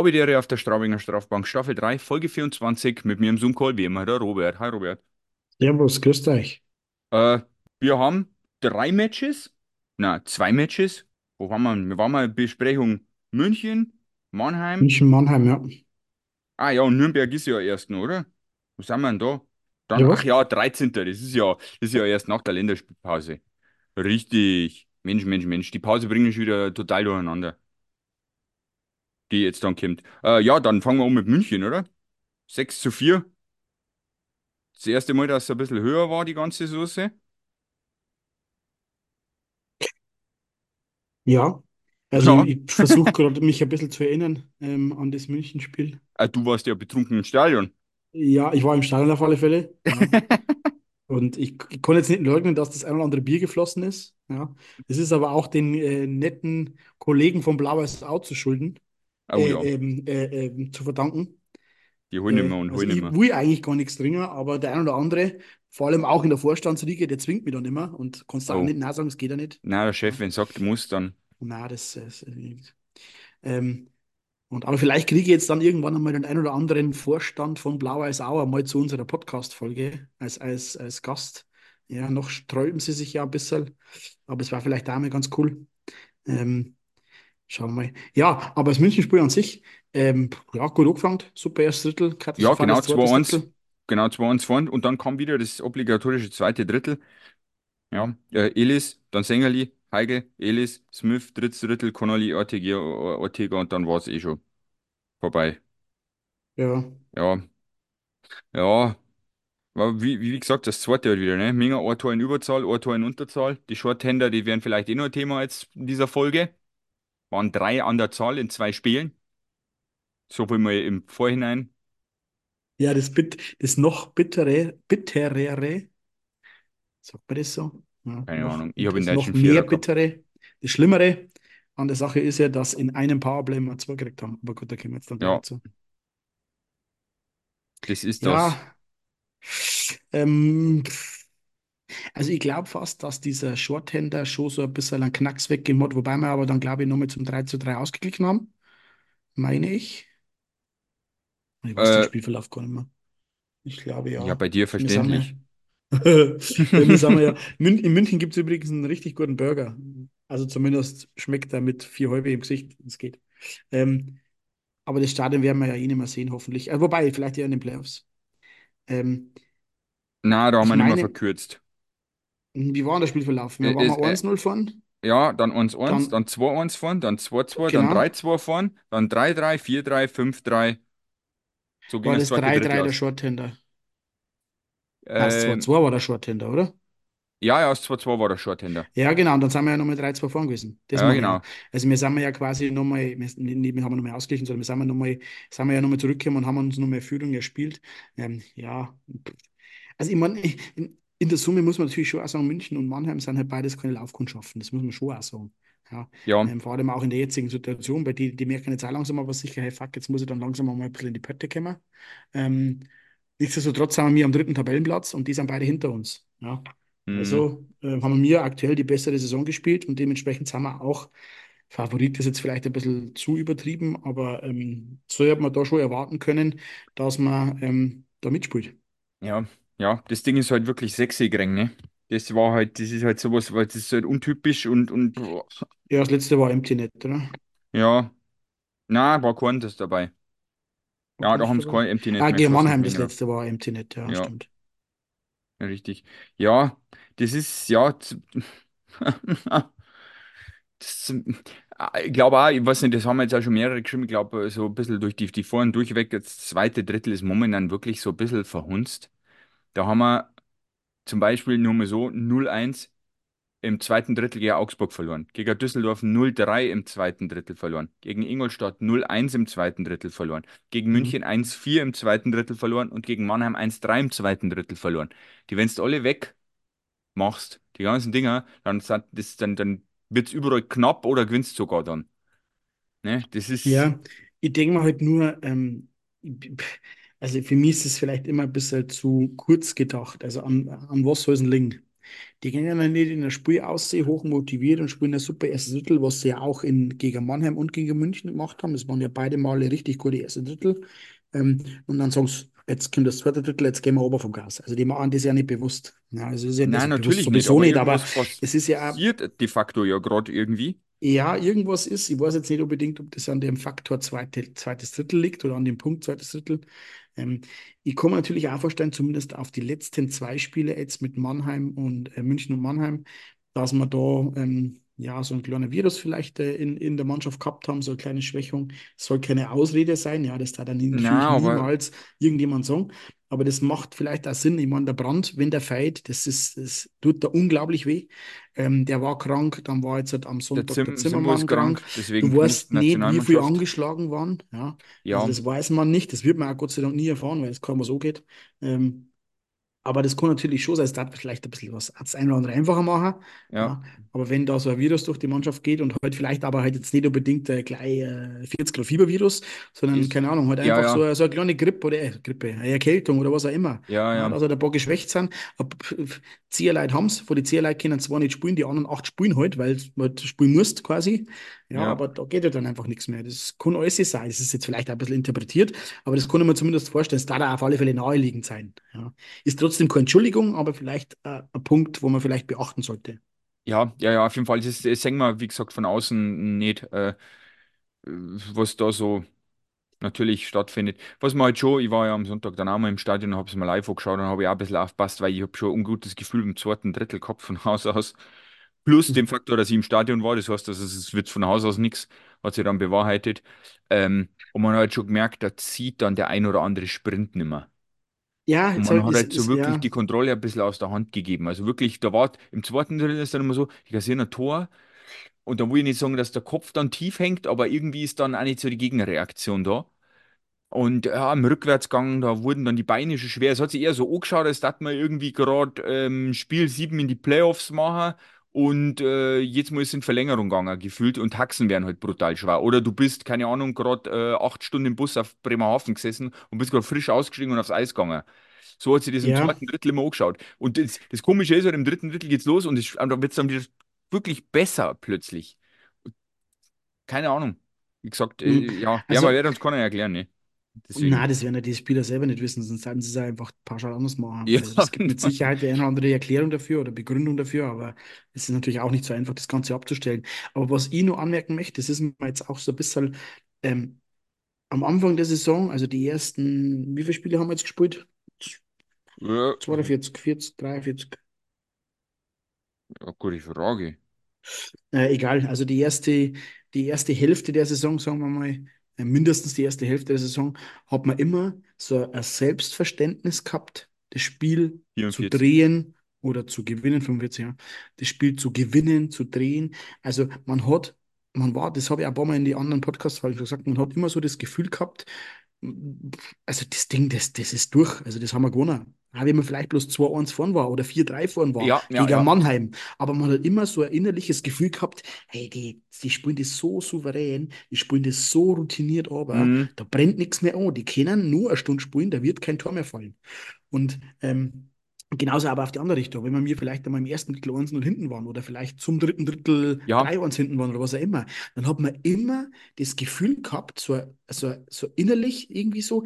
Habitäre auf der Straubinger Strafbank, Staffel 3, Folge 24, mit mir im Zoom-Call, wie immer, der Robert. Hi, Robert. Servus, grüßt euch. Äh, wir haben drei Matches, na, zwei Matches. Wo waren wir? Wir waren mal in Besprechung München, Mannheim. München, Mannheim, ja. Ah ja, und Nürnberg ist ja erst noch, oder? Wo sind wir denn da? Dann, Ja, ach ja, 13. Das ist ja, das ist ja erst nach der Länderspielpause. Richtig. Mensch, Mensch, Mensch. Die Pause bringt mich wieder total durcheinander, die jetzt dann kommt. Äh, ja, dann fangen wir an mit München, oder? 6 zu 4. Das erste Mal, dass es ein bisschen höher war, die ganze Soße. Ja. Also Ja, ich versuche gerade mich ein bisschen zu erinnern ähm, an das München-Spiel. äh, du warst ja betrunken im Stadion. Ja, ich war im Stadion auf alle Fälle. Ja. Und ich, ich kann jetzt nicht leugnen, dass das ein oder andere Bier geflossen ist. Ja. Es ist aber auch den äh, netten Kollegen von Blau-Weiß Au zu schulden, Oh äh, ja, ähm, äh, ähm, zu verdanken. die holen Äh, immer und also holen ich immer. will eigentlich gar nichts trinken, aber der ein oder andere, vor allem auch in der Vorstandsriege, der zwingt mich dann immer und kannst du auch Oh, nicht nein sagen, es geht ja nicht. na, der Chef, wenn sagt, muss, dann. Na, das, das ähm, und, aber vielleicht kriege ich jetzt dann irgendwann einmal den ein oder anderen Vorstand von Blau-Weiß Au mal zu unserer Podcast-Folge als, als, als Gast. Ja, noch sträuben sie sich ja ein bisschen, aber es war vielleicht auch mal ganz cool. Ähm, schauen wir mal. Ja, aber das Münchenspiel an sich, ähm, ja, gut angefangen, super erstes Drittel, Ja, genau katastrophales zweites 2-1. Drittel. Genau 2-1 vorn. Und dann kam wieder das obligatorische zweite Drittel. Ja, äh, Elis, dann Sängerli, Heigl, Elis, Smith, drittes Drittel, Connolly, Ortega, Ortega und dann war es eh schon vorbei. Ja, Ja, ja. Aber wie, wie gesagt, das zweite halt wieder, ne? Minger, ein Tor in Überzahl, ein Tor in Unterzahl. Die Shorthänder, die wären vielleicht eh noch ein Thema jetzt in dieser Folge. Waren drei an der Zahl in zwei Spielen. So viel mal im Vorhinein. ja das, bit, das noch bittere, bitterere, sagt man das so? Ja, Keine noch, Ahnung. Ich habe den das noch mehr gehabt. bittere, das Schlimmere an der Sache ist ja, dass in einem Powerplay wir zwei gekriegt haben. Aber gut, da kommen wir jetzt dann Ja, dazu. das ist das. Ja, ähm, also ich glaube fast, dass dieser Shorthander schon so ein bisschen einen Knacks weggegeben hat, wobei wir aber dann, glaube ich, nochmal zum 3 zu 3 ausgeglichen haben, meine ich. Ich weiß den Äh, Spielverlauf gar nicht mehr. Ich glaube ja, ja. bei dir Wir verständlich. sind wir ja. In München gibt es übrigens einen richtig guten Burger. Also zumindest schmeckt er mit vier Häube im Gesicht. Es geht. Ähm, aber das Stadion werden wir ja eh nicht mehr sehen, hoffentlich. Äh, wobei, vielleicht ja in den Playoffs. Ähm, Na, da haben wir nicht mehr verkürzt. Wie war denn der Spielverlauf? Äh, Wir waren ist, mal äh, 1-0 vorn, ja, dann 1-1, dann, dann 2-1 vorn, dann 2-2, dann genau, 3-2 vorn, dann 3-3, 4-3, 5-3. So ging war das das zweite Drittel 3-3 der aus. Shorthander. Das Ähm, 2-2 war der Shorthander, oder? ja, ja, das 2-2 war der Shorthänder. Ja, genau, und dann sind wir ja nochmal 3-2 vorn gewesen. Das Ja, mache ich genau. Also wir sind ja quasi nochmal, wir, nicht, wir haben nochmal ausgeglichen, sondern wir sind ja nochmal, sind wir ja nochmal zurückgekommen und haben uns nochmal Führung erspielt. Ähm, ja, also ich meine, in, der Summe muss man natürlich schon auch sagen, München und Mannheim sind halt beides keine Laufkundschaften, das muss man schon auch sagen. Ja, Ja, ähm, vor allem auch in der jetzigen Situation, bei die, die merken jetzt auch langsam aber sicher, hey fuck, jetzt muss ich dann langsam mal ein bisschen in die Pötte kommen. Ähm, nichtsdestotrotz sind wir am dritten Tabellenplatz und die sind beide hinter uns. Ja. mhm. Also äh, haben wir aktuell die bessere Saison gespielt und dementsprechend sind wir auch, Favorit ist jetzt vielleicht ein bisschen zu übertrieben, aber ähm, so hat man da schon erwarten können, dass man ähm, da mitspielt. Ja, ja, das Ding ist halt wirklich sexy gegangen, ne? Das war halt, das ist halt sowas, weil das ist halt untypisch und, und Ja, das letzte war Empty Net, oder? ja, na, war kein das dabei. War Ja, da haben sie dabei. kein Empty Net Ah, mehr gegen geschossen Mannheim das Ingram. letzte war Empty Net, ja, Ja, stimmt. richtig. Ja, das ist, ja, z- das, äh, ich glaube auch, ich weiß nicht, das haben wir jetzt auch schon mehrere geschrieben, ich glaube, so ein bisschen durch die, die und Durchweg, das zweite Drittel ist momentan wirklich so ein bisschen verhunzt. Da haben wir zum Beispiel nur mal so 0-1 im zweiten Drittel gegen Augsburg verloren. Gegen Düsseldorf 0-3 im zweiten Drittel verloren. Gegen Ingolstadt 0-1 im zweiten Drittel verloren. Gegen Mhm. München 1-4 im zweiten Drittel verloren und gegen Mannheim 1-3 im zweiten Drittel verloren. Die, wenn du alle wegmachst, die ganzen Dinger, dann, das, dann, dann wird es überall knapp oder gewinnst sogar dann. Ne? Das ist, Ja, ich denke mal halt nur, ähm, also für mich ist es vielleicht immer ein bisschen zu kurz gedacht. Also an, an was soll es denn liegen? Die gehen ja nicht in der Spiel aussehen, hoch motiviert und spielen ein super erstes Drittel, was sie ja auch in, gegen Mannheim und gegen München gemacht haben. Das waren ja beide Male richtig gute erste Drittel. Ähm, und dann sagen sie, jetzt kommt das zweite Drittel, jetzt gehen wir ober vom Gas. Also die machen das ja nicht bewusst. Ja, also ist ja Nein, bewusst natürlich nicht, sowieso aber nicht, aber es ist ja passiert de facto ja gerade irgendwie. ja, irgendwas ist. Ich weiß jetzt nicht unbedingt, ob das an dem Faktor zweite, zweites Drittel liegt oder an dem Punkt zweites Drittel. Ähm, ich kann mir natürlich auch vorstellen, zumindest auf die letzten zwei Spiele jetzt mit Mannheim und äh, München und Mannheim, dass wir da ähm, ja so ein kleiner Virus vielleicht äh, in, in der Mannschaft gehabt haben, so eine kleine Schwächung. Soll keine Ausrede sein, ja, das darf dann Na, aber niemals irgendjemand sagen. Aber das macht vielleicht auch Sinn. Ich meine, der Brand, wenn der fällt, das ist, das tut da unglaublich weh. Ähm, der war krank, dann war jetzt halt am der Sonntag der Zim ist Zimmermann krank. krank, Du weißt nicht, wie viel angeschlagen waren. Ja, also Ja, das weiß man nicht. Das wird man auch Gott sei Dank nie erfahren, weil es kaum so geht. Ähm, aber das kann natürlich schon sein, es darf vielleicht ein bisschen was das eine oder andere einfacher machen. ja. Aber wenn da so ein Virus durch die Mannschaft geht und halt vielleicht aber halt jetzt nicht unbedingt äh, gleich äh, 40 Grad Fiebervirus, sondern ist, keine Ahnung, halt ja, einfach so, ja, eine- so eine kleine Grippe oder äh, Grippe, eine Erkältung oder was auch immer. ja, Ja, ja, dass halt ein paar geschwächt sind. Zieherleute haben es, von den Zieherleuten können zwar nicht spielen, die anderen acht spielen halt, weil du halt spielen musst quasi. Ja, ja. aber da geht ja dann einfach nichts mehr. Das kann alles sein. Das ist jetzt vielleicht ein bisschen interpretiert, aber das kann ich mir zumindest vorstellen. Es darf da auf alle Fälle naheliegend sein. Ja. Ist trotzdem keine Entschuldigung, aber vielleicht äh, ein Punkt, wo man vielleicht beachten sollte. Ja, ja, ja, auf jeden Fall. Das, das sehen wir, wie gesagt, von außen nicht, äh, was da so natürlich stattfindet. Was man halt schon, ich war ja am Sonntag dann auch mal im Stadion und habe es mal live angeschaut und habe ich auch ein bisschen aufgepasst, weil ich habe schon ein ungutes Gefühl im zweiten Drittel gehabt von Haus aus. Plus dem Faktor, dass ich im Stadion war, das heißt, dass es es wird von Haus aus nichts, hat sich dann bewahrheitet. Ähm, und man hat halt schon gemerkt, da zieht dann der ein oder andere Sprint nimmer. Ja, Und man halt hat halt so ist wirklich ja, die Kontrolle ein bisschen aus der Hand gegeben. Also wirklich, da war im zweiten Drittel ist dann immer so, ich kassiere ein Tor und da will ich nicht sagen, dass der Kopf dann tief hängt, aber irgendwie ist dann auch nicht so die Gegenreaktion da. Und ja, im Rückwärtsgang, da wurden dann die Beine schon schwer. Es hat sich eher so angeschaut, als dass man irgendwie gerade ähm, Spiel 7 in die Playoffs machen und äh, jetzt muss es in Verlängerung gegangen, gefühlt. Und Taxen wären halt brutal schwer. Oder du bist, keine Ahnung, gerade äh, acht Stunden im Bus auf Bremerhaven gesessen und bist gerade frisch ausgestiegen und aufs Eis gegangen. So hat sich das im ja, zweiten Drittel immer angeschaut. Und das, das Komische ist halt, im dritten Drittel geht's los und, es, und da wird es dann wieder wirklich besser plötzlich. Keine Ahnung. Wie gesagt, äh, ja, ja, man also, wird uns keiner erklären, ne? Deswegen. das werden ja die Spieler selber nicht wissen, sonst sollten sie es einfach pauschal anders machen. Ja, Also, das gibt mit Sicherheit die eine oder andere Erklärung dafür oder Begründung dafür, aber es ist natürlich auch nicht so einfach, das Ganze abzustellen. Aber was ich nur anmerken möchte, das ist mir jetzt auch so ein bisschen ähm, am Anfang der Saison, also die ersten, wie viele Spiele haben wir jetzt gespielt? ja, 42, 40, 43. ja, gute Frage. Äh, egal, also die erste, die erste Hälfte der Saison, sagen wir mal, mindestens die erste Hälfte der Saison, hat man immer so ein Selbstverständnis gehabt, das Spiel zu 44. drehen oder zu gewinnen, 45, ja, das Spiel zu gewinnen, zu drehen. Also man hat, man war, das habe ich auch ein paar Mal in die anderen schon gesagt, man hat immer so das Gefühl gehabt, also das Ding, das, das ist durch. Also das haben wir gewonnen. Auch wenn man vielleicht bloß 2-1 vorn war oder 4-3 vorn war Ja, ja, gegen ja. Mannheim. Aber man hat immer so ein innerliches Gefühl gehabt, hey, die, die spielen das so souverän, die spielen das so routiniert, aber Mhm. da brennt nichts mehr an. Die können nur eine Stunde spielen, da wird kein Tor mehr fallen. Und ähm, genauso aber auf die andere Richtung. Wenn wir mir vielleicht einmal im ersten Drittel 1-0 hinten waren oder vielleicht zum dritten Drittel Ja, 3-1 hinten waren oder was auch immer, dann hat man immer das Gefühl gehabt, so, so, so innerlich irgendwie so,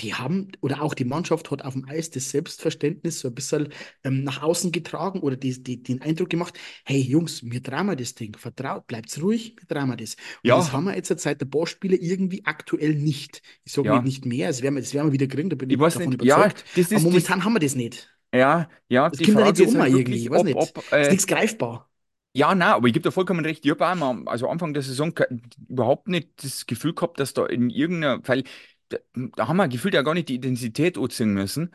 die haben, oder auch die Mannschaft hat auf dem Eis das Selbstverständnis so ein bisschen ähm, nach außen getragen oder die, die, den Eindruck gemacht, hey Jungs, wir drehen das Ding, vertraut, bleibt ruhig, wir drehen das. Und das ja, haben wir jetzt seit der paar Spiele irgendwie aktuell nicht. Ich sage nicht, ja. nicht mehr, das werden wir, das werden wir wieder kriegen, da bin Ich ich weiß davon nicht, ja, überzeugt. das Aber ist das, momentan haben wir das nicht. Ja, ja, Das die kommt ja nicht Frage ist um halt irgendwie, wirklich, weiß ob, nicht. ob, Ist äh, nichts greifbar. ja, na, aber ich gebe dir vollkommen recht, ich habe auch mal, also Anfang der Saison ke- überhaupt nicht das Gefühl gehabt, dass da in irgendeiner, weil da, da haben wir gefühlt ja gar nicht die Intensität anziehen müssen.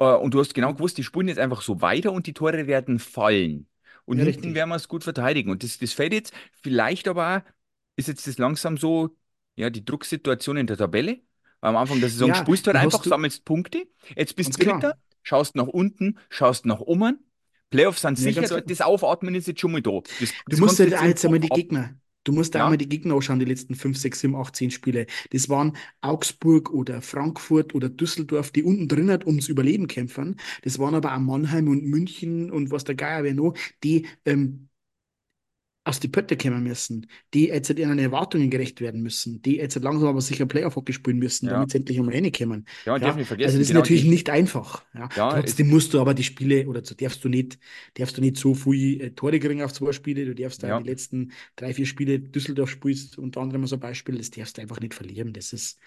Äh, und du hast genau gewusst, die spielen jetzt einfach so weiter und die Tore werden fallen. Und Ja, hinten richtig. werden wir es gut verteidigen. Und das, das fällt jetzt vielleicht aber auch, ist jetzt das langsam so, ja, die Drucksituation in der Tabelle. Am Anfang der Saison Ja, spielst du halt einfach, hast du, sammelst Punkte. Jetzt ganz bist du klar. Dritter, schaust nach unten, schaust nach oben. Playoffs sind Ja, sicher, klar. das Aufatmen ist jetzt schon mal da. Das, Du das musst halt jetzt jetzt einmal die. Gegner, Du musst da einmal Ja, die Gegner anschauen, die letzten 5, 6, 7, 8, 10 Spiele. Das waren Augsburg oder Frankfurt oder Düsseldorf, die unten drin halt ums Überleben kämpfen. Das waren aber auch Mannheim und München und was der Geier wer noch, die ähm, aus die Pötte kommen müssen, die jetzt halt ihren Erwartungen gerecht werden müssen, die jetzt halt langsam aber sicher Playoff-Hockey spielen müssen, ja. damit sie endlich um. Ja, man darf Ja, nicht also das ist genau natürlich die, nicht einfach. Ja, ja, trotzdem musst du aber die Spiele oder so darfst du nicht, darfst du nicht so viel äh, Tore kriegen auf zwei Spiele. Du darfst da die ja, letzten drei, vier Spiele Düsseldorf spielst, unter anderem so ein Beispiel, das darfst du einfach nicht verlieren. Das ist,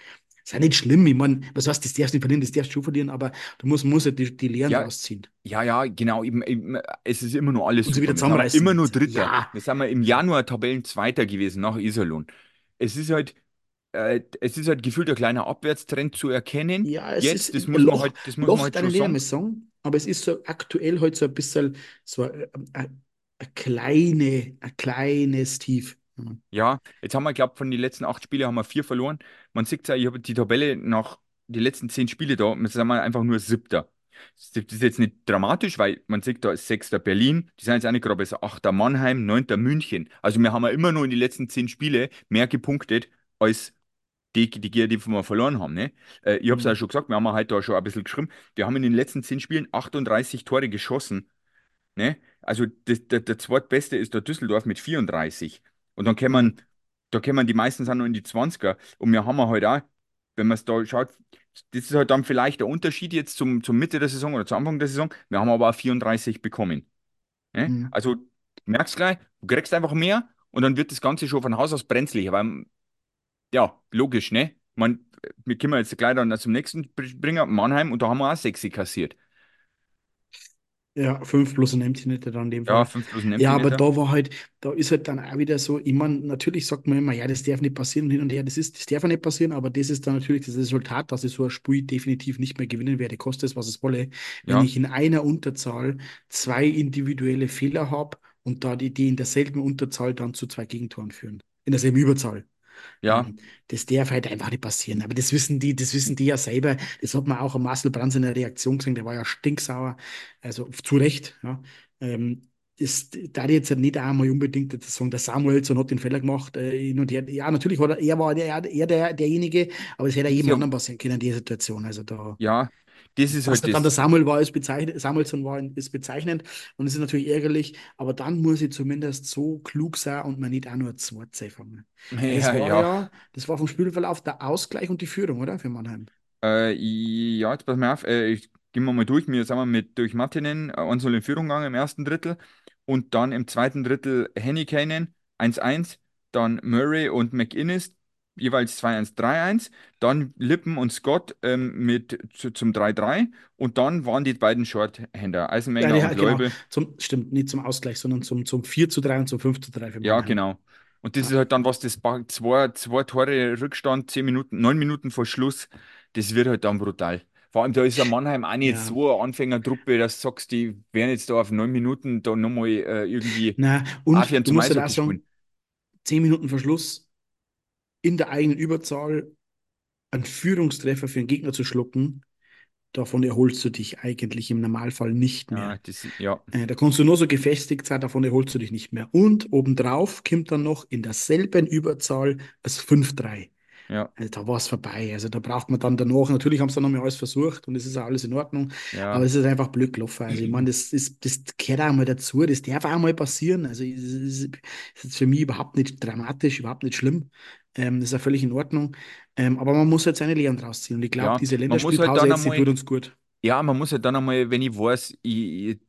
ist ja nicht schlimm. Ich meine, was heißt, das darfst du nicht verlieren, das darfst du schon verlieren, aber du musst, musst halt die, die Lehren ja, draus ziehen ja, ja, genau, eben, eben, es ist immer nur alles und sie wieder wir immer zusammenreißen. nur Dritter. Ja, Wir sind im Januar Tabellenzweiter gewesen nach Iserlohn. Es ist halt, äh, es ist halt gefühlt ein kleiner Abwärtstrend zu erkennen. Ja, es ist Jetzt, das ein muss man Loch, halt, das muss man Loch halt schon deiner Lehre sagen. aber es ist so aktuell halt so ein bisschen so ein, ein, ein kleine, ein kleines Tief. Ja. Ja, jetzt haben wir, glaube von den letzten acht Spielen haben wir vier verloren. Man sieht ja, ich habe die Tabelle nach die letzten zehn Spiele da, jetzt sind wir einfach nur Siebter. Das ist jetzt nicht dramatisch, weil man sieht, da ist Sechster Berlin, die sind jetzt auch nicht gerade besser, Achter Mannheim, Neunter München. Also wir haben ja immer nur in den letzten zehn Spiele mehr gepunktet als die, die, die, wir verloren haben. Ne? Äh, ich habe es ja Mhm. schon gesagt, wir haben ja heute da schon ein bisschen geschrieben, wir haben in den letzten zehn Spielen 38 Tore geschossen. Ne? Also das, der, der zweitbeste ist der Düsseldorf mit 34. Und dann kämen, da kämen die meisten sind noch in die 20er. Und wir haben halt auch, wenn man es da schaut, das ist halt dann vielleicht der Unterschied jetzt zum, zum Mitte der Saison oder zum Anfang der Saison. Wir haben aber auch 34 bekommen. Ne? Mhm. Also merkst gleich, du kriegst einfach mehr und dann wird das Ganze schon von Haus aus brenzlicher. Weil, ja, logisch, ne? Man, wir können jetzt gleich dann zum nächsten bringen, Mannheim, und da haben wir auch 6 kassiert. Ja, 5 plus ein Empty Netter dann in dem Ja, Fall. 5 plus ein Ja, aber da war halt, da ist halt dann auch wieder so, ich meine, natürlich sagt man immer, ja, das darf nicht passieren und hin und her, das ist, das darf ja nicht passieren, aber das ist dann natürlich das Resultat, dass ich so ein Spiel definitiv nicht mehr gewinnen werde, kostet es, was es wolle. Wenn Ja, ich in einer Unterzahl zwei individuelle Fehler habe und da die, die in derselben Unterzahl dann zu zwei Gegentoren führen. In derselben Überzahl. Ja. Ähm, das darf halt einfach nicht passieren. Aber das wissen die, das wissen die ja selber. Das hat man auch am Marcel Brands in der Reaktion gesehen, der war ja stinksauer. Also zu Recht, ja. Ähm, das da jetzt nicht einmal unbedingt jetzt sagen, der Samuelsson hat den Fehler gemacht. Äh, hin und her. Ja, natürlich war er, er war der, er der, derjenige, aber es hätte jedem Ja, anderen passieren können, die Situation. Also da, Ja, das ist halt er dann der das. Samuel war, ist bezeichnend, Samuelsson war, ist bezeichnend und es ist natürlich ärgerlich, aber dann muss ich zumindest so klug sein und mir nicht auch nur 2 fangen. Weil das Ja, war ja. ja, das war vom Spielverlauf der Ausgleich und die Führung, oder? Für Mannheim. Äh, ja, jetzt pass mal auf. Äh, ich, gehen wir mal durch. Wir sind wir mit durch Martinen äh, 1-0 in Führung gegangen im ersten Drittel. Und dann im zweiten Drittel Hennikainen 1-1. Dann Murray und McInnes jeweils 2-1, 3-1. Dann Lippen und Scott ähm, mit zu, zum 3-3. Und dann waren die beiden Shorthänder, Ja, Eisenmenger ja, und genau. Leubel. Zum, stimmt, nicht zum Ausgleich, sondern zum, zum 4 zu 3 und zum 5 zu 3 für Ja, genau. Und das ist Ja, halt dann was, das zwei, zwei Tore Rückstand, zehn Minuten, neun Minuten vor Schluss, das wird halt dann brutal. Vor allem, da ist ja Mannheim auch nicht ja. so eine Anfängertruppe, dass du sagst, die werden jetzt da auf neun Minuten da nochmal äh, irgendwie Na, und du zum musst halt auch sagen, 10 Minuten Verschluss in der eigenen Überzahl einen Führungstreffer für den Gegner zu schlucken, davon erholst du dich eigentlich im Normalfall nicht Ja, mehr. das, ja, Äh, da kannst du nur so gefestigt sein, davon erholst du dich nicht mehr. Und obendrauf kommt dann noch in derselben Überzahl das 5-3. ja, Also da war es vorbei. Also da braucht man dann danach, natürlich haben sie dann nochmal alles versucht und es ist auch alles in Ordnung, aber ja, es ist einfach blöd gelaufen. Also ich meine, das, ist, das gehört auch mal dazu, das darf auch mal passieren. Also es ist, es ist für mich überhaupt nicht dramatisch, überhaupt nicht schlimm. Ähm, das ist ja völlig in Ordnung. Ähm, aber man muss jetzt seine Lehren draus ziehen. Und ich glaube, ja. diese Man muss halt Länderspielpause dann jetzt, die einmal, tut uns gut. ja, man muss halt dann einmal, wenn ich weiß, ich, ich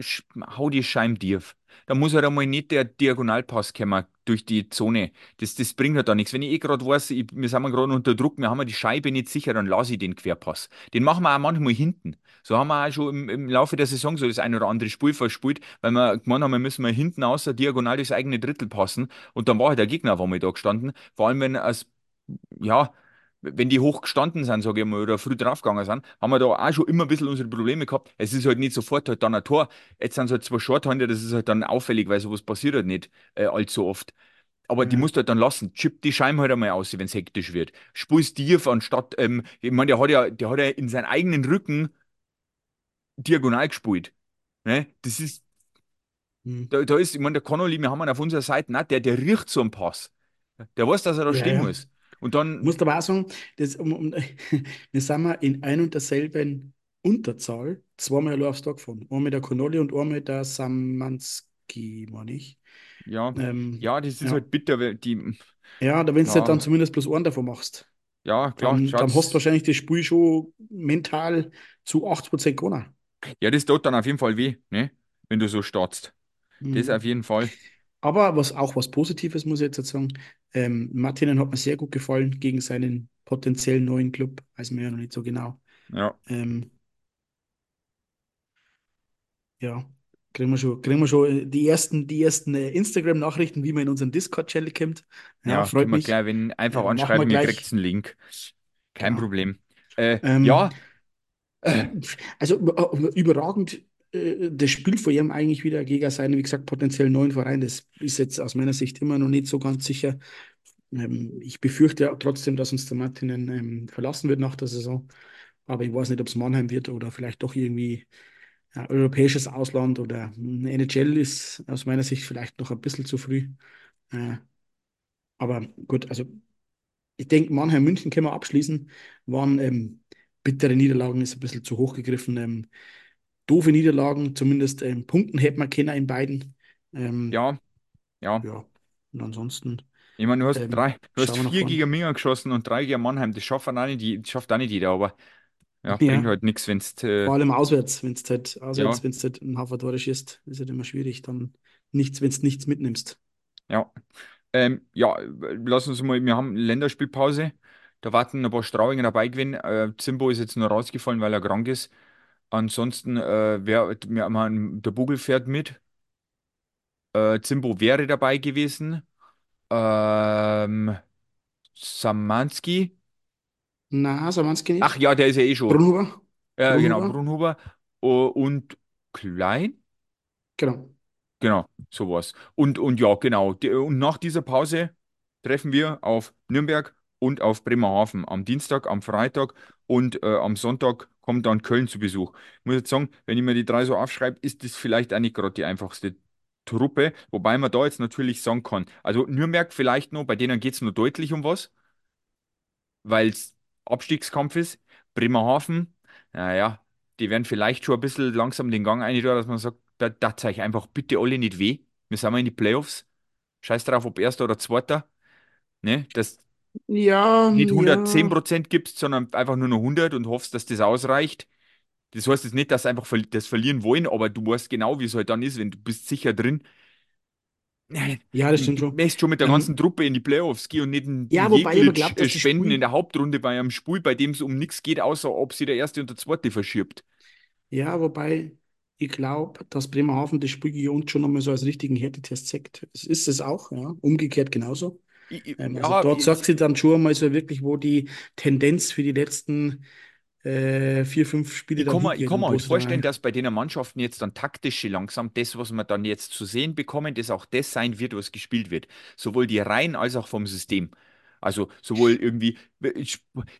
sch- hau die Scheiben tief. Da muss halt einmal nicht der Diagonalpass kommen durch die Zone. Das, das bringt halt da nichts. Wenn ich eh gerade weiß, ich, wir sind gerade unter Druck, wir haben die Scheibe nicht sicher, dann lasse ich den Querpass. Den machen wir auch manchmal hinten. So haben wir auch schon im, im Laufe der Saison so das ein oder andere Spiel verspielt, weil wir gemeint haben, wir müssen mal hinten außer diagonal das eigene Drittel passen. Und dann war halt der Gegner auf einmal da gestanden. Vor allem, wenn es, ja, wenn die hoch gestanden sind, sage ich mal, oder früh draufgegangen sind, haben wir da auch schon immer ein bisschen unsere Probleme gehabt. Es ist halt nicht sofort halt dann ein Tor. Jetzt sind es halt zwei Shorthander, das ist halt dann auffällig, weil sowas passiert halt nicht äh, allzu oft. Aber die Ja. musst du halt dann lassen. Chip die Scheiben halt einmal aus, wenn es hektisch wird. Spulst tief anstatt, ähm, ich meine, der hat ja, der hat ja in seinen eigenen Rücken diagonal gespult. Ne? Das ist, Hm. Da, da ist, ich meine, der Connolly, wir haben ihn auf unserer Seite, nicht, der, der riecht so einen Pass. Der weiß, dass er da Ja, stehen ja. muss. Und Ich muss dann, aber auch sagen, das, um, um, wir sind mal in ein und derselben Unterzahl zweimal allein aufs Tor gefahren. Einmal der Connolly und einmal der Samanski, meine ich. ja, Ähm, ja, das ist ja. halt bitter, weil die, Ja, da wenn du halt dann ja, zumindest bloß einen davon machst, ja, klar, dann, dann hast du wahrscheinlich das Spiel schon mental zu 80% gewonnen. ja, das tut dann auf jeden Fall weh, ne? Wenn du so startst. Das auf Mhm. jeden Fall. Aber was auch was Positives, muss ich jetzt sagen, ähm, Martinen hat mir sehr gut gefallen gegen seinen potenziellen neuen Club, weiß man ja noch nicht so genau. Ja, Ähm, ja, kriegen wir schon, kriegen wir schon äh, die ersten, die ersten äh, Instagram-Nachrichten, wie man in unseren Discord-Channel kommt. Ja, ja, freut mich. gleich, wenn einfach wir anschreiben, ihr kriegt einen Link. Kein Genau. Problem. Äh, Ähm, ja, äh, also äh, überragend äh, das Spiel von ihm eigentlich wieder gegen seinen, wie gesagt, potenziell neuen Verein. Das ist jetzt aus meiner Sicht immer noch nicht so ganz sicher. Ähm, ich befürchte trotzdem, dass uns der Martinen ähm, verlassen wird nach der Saison. Aber ich weiß nicht, ob es Mannheim wird oder vielleicht doch irgendwie europäisches Ausland oder hm, NHL ist aus meiner Sicht vielleicht noch ein bisschen zu früh. Äh, aber gut, also ich denke, Mannheim München können wir abschließen. Waren ähm, bittere Niederlagen, ist ein bisschen zu hoch gegriffen. Ähm, doofe Niederlagen, zumindest ähm, Punkten hätten wir können in beiden. Ähm, ja, ja. ja, und ansonsten Ich meine, du hast ähm, drei, du hast vier gegen Minga geschossen und drei gegen Mannheim. Das schafft auch nicht, das schafft auch nicht jeder, aber ja, bringt Ja, halt nichts, wenn es, äh, vor allem auswärts, wenn es halt, ja, auswärts, wenn es halt ein Haufen Tore schießt, ist halt immer schwierig, dann nichts, wenn es nichts mitnimmst. ja. Ähm, ja, lass uns mal, wir haben Länderspielpause. Da warten ein paar Strauinger dabei gewinnen. Äh, Zimbo ist jetzt nur rausgefallen, weil er krank ist. Ansonsten, äh, wer, wir haben, der Bugel fährt mit. Äh, Zimbo wäre dabei gewesen. Ähm, Samanski. Na, Samanski Ach nicht. ja, der ist ja eh schon. Brunhuber? Ja, genau, Brunhuber? Brunhuber. Oh, und Klein. Genau. Genau, sowas. Und, und ja, genau. Und nach dieser Pause treffen wir auf Nürnberg und auf Bremerhaven. Am Dienstag, am Freitag und äh, am Sonntag kommt dann Köln zu Besuch. Ich muss jetzt sagen, wenn ich mir die drei so aufschreibe, ist das vielleicht auch nicht gerade die einfachste Truppe, wobei man da jetzt natürlich sagen kann. Also Nürnberg vielleicht noch, bei denen geht es nur deutlich um was, weil es Abstiegskampf ist. Bremerhaven, naja, die werden vielleicht schon ein bisschen langsam den Gang ein, dass man sagt, da tat euch einfach bitte alle nicht weh. Wir sind mal in die Playoffs. Scheiß drauf, ob Erster oder Zweiter. Ne? Dass Ja, nicht ja. 110% gibst, sondern einfach nur noch 100 und hoffst, dass das ausreicht. Das heißt jetzt nicht, dass sie einfach das verlieren wollen, aber du weißt genau, wie es halt dann ist, wenn du bist sicher drin. Ja, das Du stimmt schon. möchtest schon mit der ganzen Ähm, Truppe in die Playoffs gehen und nicht einen ja, wobei ich glaube, äh, dass das spenden in Spiel, der Hauptrunde bei einem Spiel, bei dem es um nichts geht, außer ob sie der Erste und der Zweite verschirbt. ja, wobei ich glaube, dass Bremerhaven das Spiel gegen uns schon nochmal so als richtigen Härtetest zeigt. Es ist es auch, ja. Umgekehrt genauso. Ich, Ähm, also ja, dort sagt sie dann schon mal so wirklich, wo die Tendenz für die letzten äh, vier, fünf Spiele Ich dann kann mir, ich kann mir halt vorstellen, dass bei den Mannschaften jetzt dann taktische langsam das, was wir dann jetzt zu sehen bekommen, das auch das sein wird, was gespielt wird. Sowohl die Reihen als auch vom System. Also sowohl irgendwie,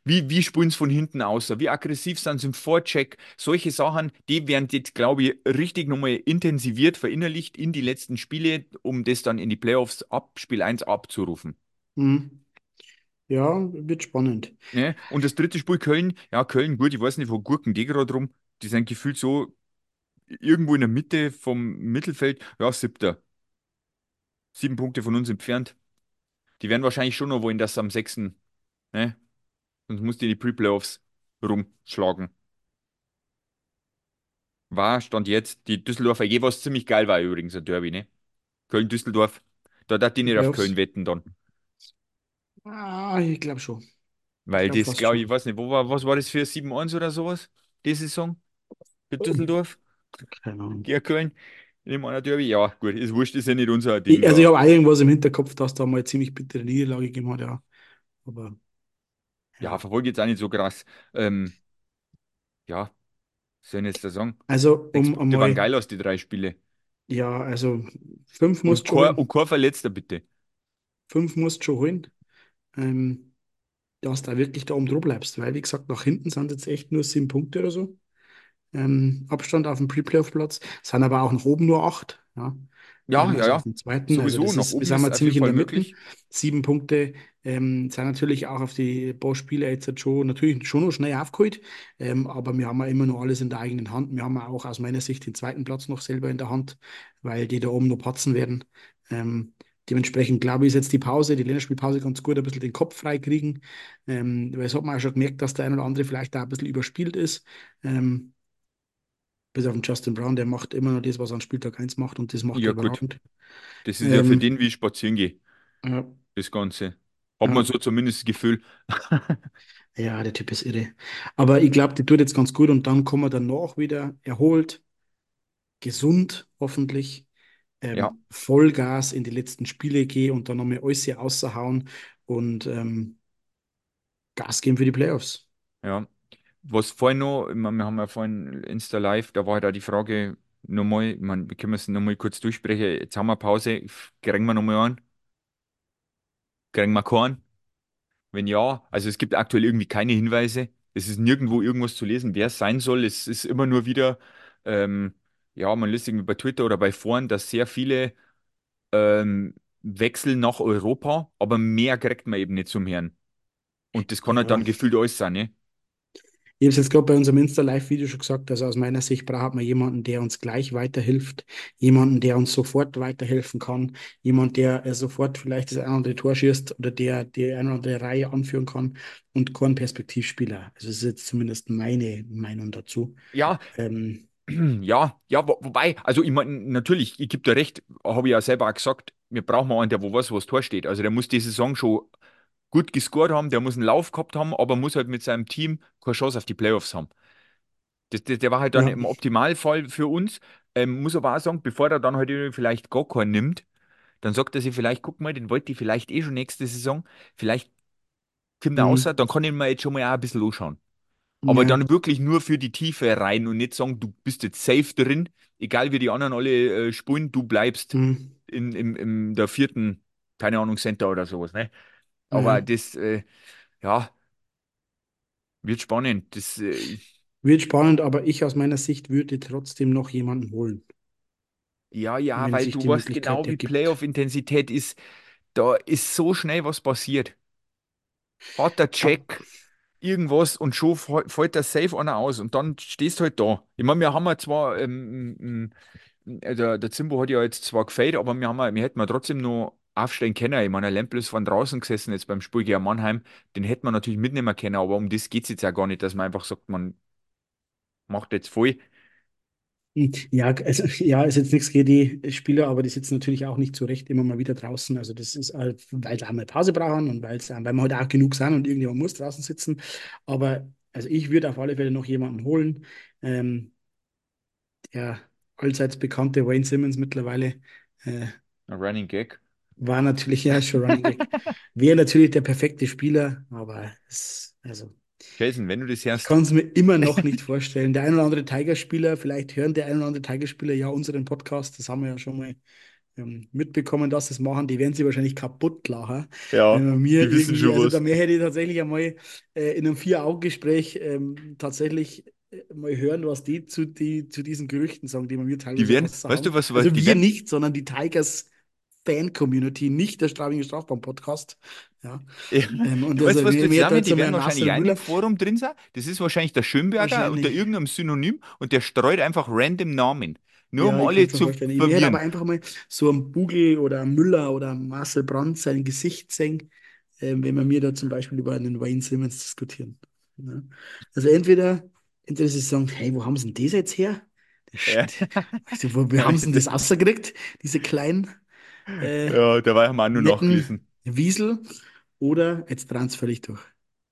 wie, wie spielen sie von hinten aus, wie aggressiv sind sie im Vorcheck, solche Sachen, die werden jetzt, glaube ich, richtig nochmal intensiviert, verinnerlicht in die letzten Spiele, um das dann in die Playoffs ab Spiel eins abzurufen. hm, ja, wird spannend. Ne? Und das dritte Spiel Köln, ja, Köln, gut, ich weiß nicht, wo gurken die gerade rum. Die sind gefühlt so irgendwo in der Mitte vom Mittelfeld, ja, siebter. Sieben Punkte von uns entfernt. Die werden wahrscheinlich schon noch wollen, dass am sechsten, ne? Sonst musst du in die Pre-Playoffs rumschlagen. War, stand jetzt, die Düsseldorfer AG, was ziemlich geil war übrigens, ein Derby, ne? Köln-Düsseldorf. Da darf ich Die nicht auf Köln wetten dann. Ah, ich glaube schon. Weil glaube das, glaube ich, ich weiß nicht, wo war, was war das für 7-1 oder sowas? Die Saison? Für Düsseldorf? Keine Ahnung. Gegen Köln? In dem Derby? Ja, gut, ist wurscht, ist ja nicht unser Ding Ich, also ich habe auch irgendwas im Hinterkopf, dass da mal ziemlich bittere Niederlage gemacht, ja. Aber Ja, verfolge jetzt auch nicht so krass. Ähm, ja, soll ich jetzt da sagen? Also Sechs um Punkte waren geil aus, die drei Spiele. ja, also fünf musst du schon kein, und holen. kein Verletzter, bitte. Fünf musst du schon holen. Ähm, dass du da wirklich da oben dran bleibst. Weil, wie gesagt, nach hinten sind jetzt echt nur sieben Punkte oder so. Ähm, Abstand auf dem Pre-Playoff-Platz. Es sind aber auch nach oben nur acht. Ja. Ja, ähm, ja, also ja. zweiten. Also Sowieso, das nach ist, wir oben sind jeden ziemlich in der Mitte. Sieben Punkte ähm, sind natürlich auch auf die paar Spiele jetzt schon natürlich schon noch schnell aufgeholt. Ähm, aber wir haben ja immer noch alles in der eigenen Hand. Wir haben ja auch aus meiner Sicht den zweiten Platz noch selber in der Hand, weil die da oben noch patzen werden. Ähm, dementsprechend glaube ich, ist jetzt die Pause, die Länderspielpause ganz gut, ein bisschen den Kopf frei kriegen. Ähm, weil es hat man auch schon gemerkt, dass der ein oder andere vielleicht auch ein bisschen überspielt ist. Ähm, bis auf den Justin Brown, der macht immer noch das, was er an Spieltag eins macht und das macht er Ja, gut. überragend. Das ist ja für Ähm, den wie spazieren gehe, ja, das Ganze. Hat man ja, so zumindest das Gefühl. ja, der Typ ist irre. Aber ich glaube, der tut jetzt ganz gut und dann kommen wir danach wieder erholt, gesund hoffentlich, Ja, ähm, Vollgas in die letzten Spiele gehen und dann nochmal alles hier raushauen und ähm, Gas geben für die Playoffs. ja. Was vorhin noch, wir haben ja vorhin Insta Live, da war ja da die Frage nochmal, ich mein, wir können es nochmal kurz durchsprechen. Jetzt haben wir Pause, kriegen wir nochmal an, kriegen wir keinen? Wenn ja, also es gibt aktuell irgendwie keine Hinweise. Es ist nirgendwo irgendwas zu lesen, wer es sein soll. Es ist immer nur wieder, ähm, ja, man liest irgendwie bei Twitter oder bei Foren, dass sehr viele ähm, wechseln nach Europa, aber mehr kriegt man eben nicht zum Hören. Und das kann halt dann gefühlt alles sein, ne? Ich habe es jetzt gerade bei unserem Insta-Live-Video schon gesagt, also aus meiner Sicht braucht man jemanden, der uns gleich weiterhilft, jemanden, der uns sofort weiterhelfen kann, jemand, der äh, sofort vielleicht das eine oder andere Tor schießt oder der die eine oder andere Reihe anführen kann und kein Perspektivspieler. Also das ist jetzt zumindest meine Meinung dazu. Ja, Ähm, ja, ja, wo, wobei, also ich meine, natürlich, ich gebe dir recht, habe ich ja selber auch gesagt, wir brauchen einen, der wo weiß, wo das Tor steht. Also der muss die Saison schon gut gescored haben, der muss einen Lauf gehabt haben, aber muss halt mit seinem Team keine Chance auf die Playoffs haben. Das, das, der war halt dann ja, im Optimalfall für uns. Ähm, muss aber auch sagen, bevor er dann halt irgendwie vielleicht gar keinen nimmt, dann sagt er sich vielleicht, guck mal, den wollte ich vielleicht eh schon nächste Saison, vielleicht kommt er außer, dann kann ich mir jetzt schon mal auch ein bisschen anschauen. Aber ja, dann wirklich nur für die Tiefe rein und nicht sagen, du bist jetzt safe drin, egal wie die anderen alle äh, spielen, du bleibst mm, in, in, in der vierten, keine Ahnung, Center oder sowas, ne? Aber ja. das, äh, ja, wird spannend. Das, äh, Wird spannend, aber ich aus meiner Sicht würde trotzdem noch jemanden holen, ja, ja, wenn weil sich du die weißt Möglichkeit genau, wie ergibt. Playoff-Intensität ist. Da ist so schnell was passiert. Hat der Ab, Check irgendwas und schon fällt der Safe einer aus und dann stehst du halt da. Ich meine, wir haben ja zwar, ähm, äh, der, der Zimbo hat ja jetzt zwar gefällt, aber wir, haben, ja- wir hätten wir trotzdem noch aufstellen können. Ich meine, der Lempel ist von draußen gesessen jetzt beim Spiel gegen Mannheim, den hätten wir natürlich mitnehmen können, aber um das geht es jetzt ja gar nicht, dass man einfach sagt, man macht jetzt voll. Ja, also, ja, ist jetzt nichts gegen die Spieler, aber die sitzen natürlich auch nicht zurecht immer mal wieder draußen. Also das ist, halt, weil sie einmal Pause brauchen und weil, weil wir halt auch genug sind und irgendjemand muss draußen sitzen. Aber also ich würde auf alle Fälle noch jemanden holen. Ähm, der allseits bekannte Wayne Simmons mittlerweile äh, Ein Running Gag. War natürlich ja schon Running. Wäre natürlich der perfekte Spieler, aber es, also Jason, wenn du das Ich hörst, kann es mir immer noch nicht vorstellen. Der ein oder andere Tigerspieler, vielleicht hören der ein oder andere Tigerspieler ja unseren Podcast, das haben wir ja schon mal ähm, mitbekommen, dass sie es machen. Die werden sie wahrscheinlich kaputt lachen, ja, wenn man mir die wissen schon also da was. mehr hätte ich tatsächlich einmal äh, in einem Vier-Augen-Gespräch ähm, tatsächlich äh, mal hören, was die zu, die zu diesen Gerüchten sagen, die wir mir Die teilweise werden, weißt du was, was Also die wir werden? nicht, sondern die Tigers Fan-Community, nicht der Straubing Strafbahn-Podcast. Ja. Ja, Ähm, und du weißt, also was du jetzt Die werden ein wahrscheinlich Marcel auch in dem Müller Forum drin sein. Das ist wahrscheinlich der Schönberger unter irgendeinem Synonym und der streut einfach random Namen. Nur um Ja, ich kann alle zu. Ich werde aber einfach mal so am Bugel oder am Müller oder am Marcel Brandt sein Gesicht sehen, ähm, wenn wir mir da zum Beispiel über einen Wayne Simmons diskutieren. Ja. Also entweder, entweder sie sagen, hey, wo haben sie denn das jetzt her? Ja, weißt du, wo, haben sie denn das rausgekriegt? Diese kleinen, äh, ja da war ich nur netten nachgelesen. Wiesel. Oder jetzt sie völlig durch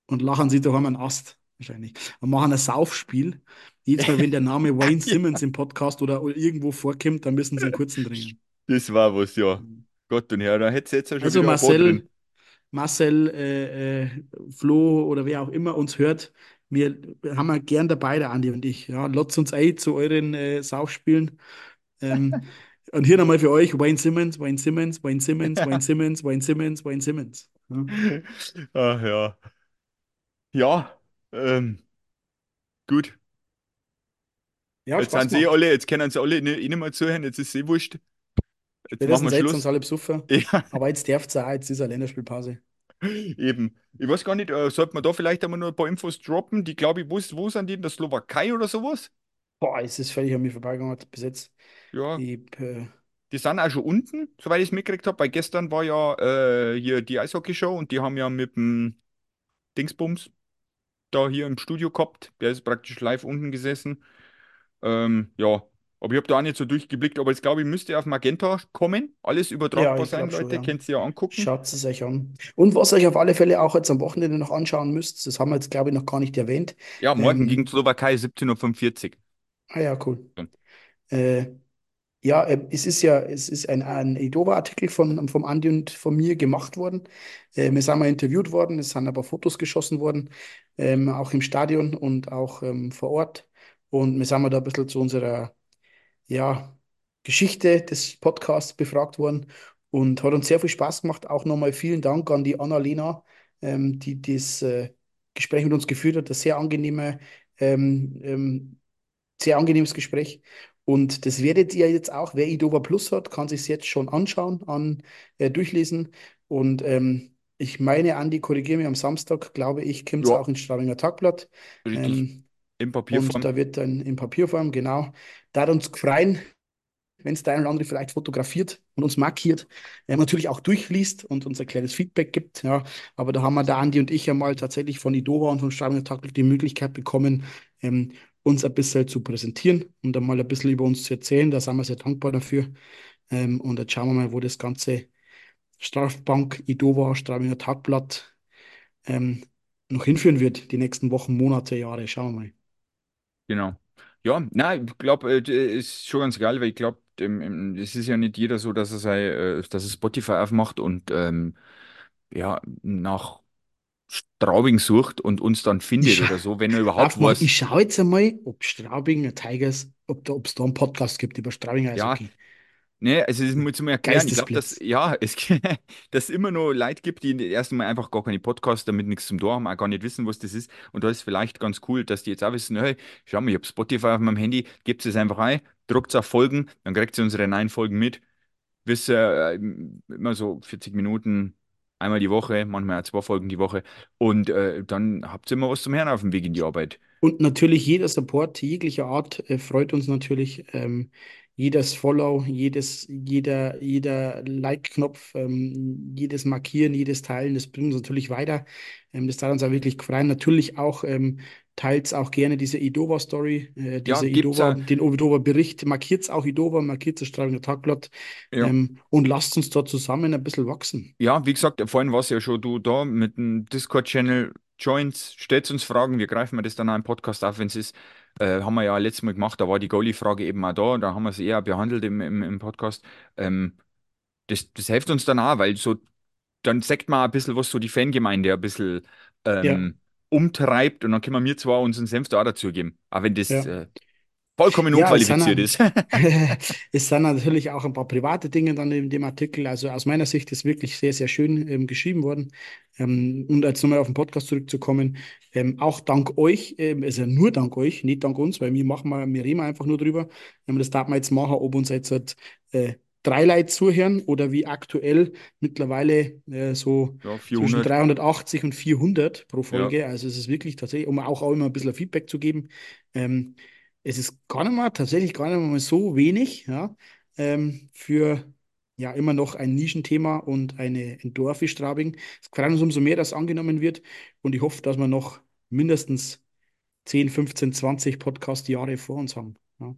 und lachen sich daheim einen Ast, wahrscheinlich. Und machen ein Saufspiel. Jedes Mal, wenn der Name Wayne Ja, Simmons im Podcast oder irgendwo vorkommt, dann müssen sie einen kurzen drehen. das war was, ja. Gott und Herr, da hätte es jetzt ja schon Also wieder ein paar drin. Marcel, Marcel, äh, äh, Flo oder wer auch immer uns hört, wir haben wir gern dabei, der Andi und ich. Ja, lotzt uns ein zu euren äh, Saufspielen. Ähm, und hier nochmal für euch Wayne Simmons, Wayne Simmons, Wayne Simmons, Wayne Simmons, Wayne Simmons, Wayne Simmons. Ja, Ach ja. Ja, ähm, gut. ja Jetzt sind sie eh alle, jetzt können sie alle nicht, eh nicht mehr zuhören, jetzt ist es eh wurscht. Jetzt machen wir sie Schluss. alle besoffen. Ja, Aber jetzt darf es auch, jetzt ist eine Länderspielpause. eben. Ich weiß gar nicht, äh, sollte man da vielleicht einmal noch ein paar Infos droppen? Die glaube ich, wo, ist- wo sind die? In der Slowakei oder sowas? Boah, es ist völlig an mir vorbeigegangen bis jetzt. Ja, Ich, äh, die sind auch schon unten, soweit ich es mitgekriegt habe, weil gestern war ja äh, hier die Eishockey-Show und die haben ja mit dem Dingsbums da hier im Studio gehabt. Der ist praktisch live unten gesessen. Ähm, ja, aber ich habe da auch nicht so durchgeblickt, aber jetzt glaube ich, müsste auf Magenta kommen. Alles ja, übertragbar ich sein, glaube schon, Leute. ja. Könnt ihr ja angucken. Schaut es euch an. Und was euch auf alle Fälle auch jetzt am Wochenende noch anschauen müsst, das haben wir jetzt, glaube ich, noch gar nicht erwähnt. Ja, morgen gegen Ähm, Slowakei 17.45 ah ja, cool. Äh, ja, äh, es ist ja, es ist ein, ein Idova-Artikel von, vom Andi und von mir gemacht worden. Äh, wir sind mal interviewt worden, es sind aber Fotos geschossen worden, ähm, auch im Stadion und auch ähm, vor Ort. Und wir sind mal da ein bisschen zu unserer ja, Geschichte des Podcasts befragt worden und hat uns sehr viel Spaß gemacht. Auch nochmal vielen Dank an die Annalena, ähm, die das äh, Gespräch mit uns geführt hat. Das sehr angenehme, ähm, ähm, sehr angenehmes Gespräch. Und das werdet ihr jetzt auch, wer Idova Plus hat, kann sich jetzt schon anschauen, an, äh, durchlesen. Und ähm, ich meine, Andi, korrigiere mich, am Samstag, glaube ich, kommt es Ja, auch ins Strabinger Tagblatt. Ähm, und Papierform. da wird dann in Papierform, genau. Da hat uns gefreut, wenn es der eine oder andere vielleicht fotografiert und uns markiert, äh, natürlich auch durchliest und uns ein kleines Feedback gibt. Ja. Aber da haben wir, der Andi und ich, ja mal tatsächlich von Idova und von Strabinger Tagblatt die Möglichkeit bekommen, ähm, uns ein bisschen zu präsentieren und einmal ein bisschen über uns zu erzählen. Da sind wir sehr dankbar dafür. Ähm, und jetzt schauen wir mal, wo das ganze Strafbank, Idova, Strabinger Tagblatt ähm, noch hinführen wird, die nächsten Wochen, Monate, Jahre. Schauen wir mal. Genau. Ja, nein, ich glaube, äh, ist schon ganz geil, weil ich glaube, es ist ja nicht jeder so, dass er sei, äh, dass er Spotify aufmacht und ähm, ja, nach Straubing sucht und uns dann findet oder so, wenn er überhaupt was. Ich schaue jetzt einmal, ob Straubing Tigers, ob da, es da einen Podcast gibt über Straubing Ja, Eishockey. ne, also das muss mir erklären. Ich glaube, dass, ja, es, dass es immer nur Leute gibt, die erst einmal einfach gar keine Podcasts damit nichts zum Tor haben, auch gar nicht wissen, was das ist. Und da ist vielleicht ganz cool, dass die jetzt auch wissen, hey, schau mal, ich habe Spotify auf meinem Handy, gebt es einfach ein, druckt auf Folgen, dann kriegt ihr unsere neuen Folgen mit. bis äh, immer so 40 Minuten, einmal die Woche, manchmal zwei Folgen die Woche. Und äh, dann habt ihr immer was zum Hören auf dem Weg in die Arbeit. Und natürlich jeder Support jeglicher Art äh, freut uns natürlich. Ähm, jedes Follow, jedes, jeder, jeder Like-Knopf, ähm, jedes Markieren, jedes Teilen, das bringt uns natürlich weiter. Ähm, das darf uns auch wirklich freuen. Natürlich auch ähm, teilt auch gerne diese Idova-Story, äh, Ja, diese gibt's Idova, den Idova-Bericht. Markiert auch Idova, markiert das Strahlende Tagblatt ja. ähm, und lasst uns da zusammen ein bisschen wachsen. Ja, wie gesagt, vorhin warst ja schon du da mit dem Discord-Channel. Joins, stellt uns Fragen, wir greifen mir das dann auch im Podcast auf, wenn es ist. Äh, haben wir ja letztes Mal gemacht, da war die Goalie-Frage eben auch da, da haben wir sie eher behandelt im, im, im Podcast. Ähm, das, das hilft uns dann auch, weil so, dann sagt man auch ein bisschen, was so die Fangemeinde ein bisschen Ja, ähm, umtreibt und dann können wir zwar unseren Senf da auch dazugeben, auch wenn das ja. äh, vollkommen Ja, unqualifiziert auch- ist. es sind natürlich auch ein paar private Dinge dann in dem Artikel. Also aus meiner Sicht ist wirklich sehr, sehr schön ähm, geschrieben worden. Ähm, und jetzt nochmal auf den Podcast zurückzukommen, ähm, auch dank euch, ähm, also nur dank euch, nicht dank uns, weil wir machen mal, wir reden einfach nur drüber. Ähm, das darf man jetzt machen, ob uns jetzt halt, äh, drei Leute zuhören oder wie aktuell mittlerweile äh, so Ja, zwischen 400, 380 und 400 pro ja. Folge. Also es ist wirklich tatsächlich, um auch, auch immer ein bisschen Feedback zu geben. Ähm, es ist gar nicht mal, tatsächlich gar nicht mal so wenig, ja, ähm, für ja immer noch ein Nischenthema und eine Endorphi Straubing. Es freut uns umso mehr, dass angenommen wird und ich hoffe, dass wir noch mindestens 10, 15, 20 Podcast-Jahre vor uns haben, ja,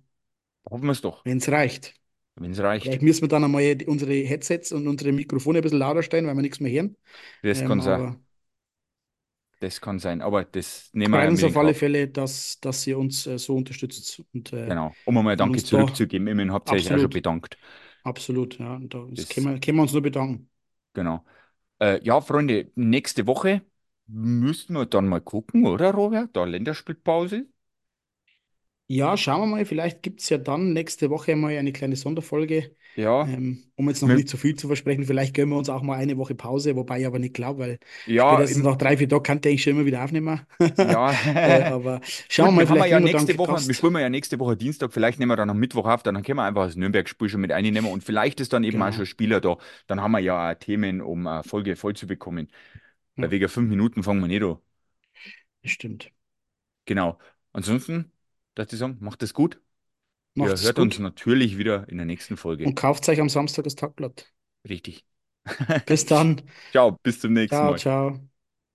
Hoffen wir es doch, wenn es reicht. wenn es reicht. Vielleicht müssen wir dann einmal unsere Headsets und unsere Mikrofone ein bisschen lauter stellen, weil wir nichts mehr hören. Das Ähm, kann sein, das kann sein, aber das nehmen wir uns auf alle Kauf. Fälle, dass, dass ihr uns äh, so unterstützt und, äh, Genau. Um einmal Danke zurückzugeben. Immerhin habt ihr euch auch schon bedankt. Absolut, ja. Und da das können wir, können wir uns nur bedanken. genau. Äh, ja, Freunde, nächste Woche müssten wir dann mal gucken, oder, Robert? Da Länderspielpause. Ja, schauen wir mal. Vielleicht gibt es ja dann nächste Woche mal eine kleine Sonderfolge. Ja, Ähm, um jetzt noch nicht zu viel zu versprechen, vielleicht gönnen wir uns auch mal eine Woche Pause, wobei ich aber nicht glaube, weil ja, spätestens nach drei, vier Tagen kann der eigentlich schon immer wieder aufnehmen. ja. Äh, aber schauen Gut, wir mal, wir haben vielleicht ja wir dann nächste Woche, wir spielen wir ja nächste Woche Dienstag, vielleicht nehmen wir dann am Mittwoch auf, dann können wir einfach das Nürnberg-Spiel schon mit einnehmen und vielleicht ist dann eben auch schon Genau. Spieler da. Dann haben wir ja auch Themen, um eine Folge voll zu bekommen. Weil Ja, wegen fünf Minuten fangen wir nicht an. das stimmt. Genau. Ansonsten, dass ich sagen, macht es gut. Ihr Macht's hört uns gut natürlich wieder in der nächsten Folge. und kauft euch am Samstag das Tagblatt. Richtig. Bis dann. Ciao, bis zum nächsten Ciao, Mal. ciao.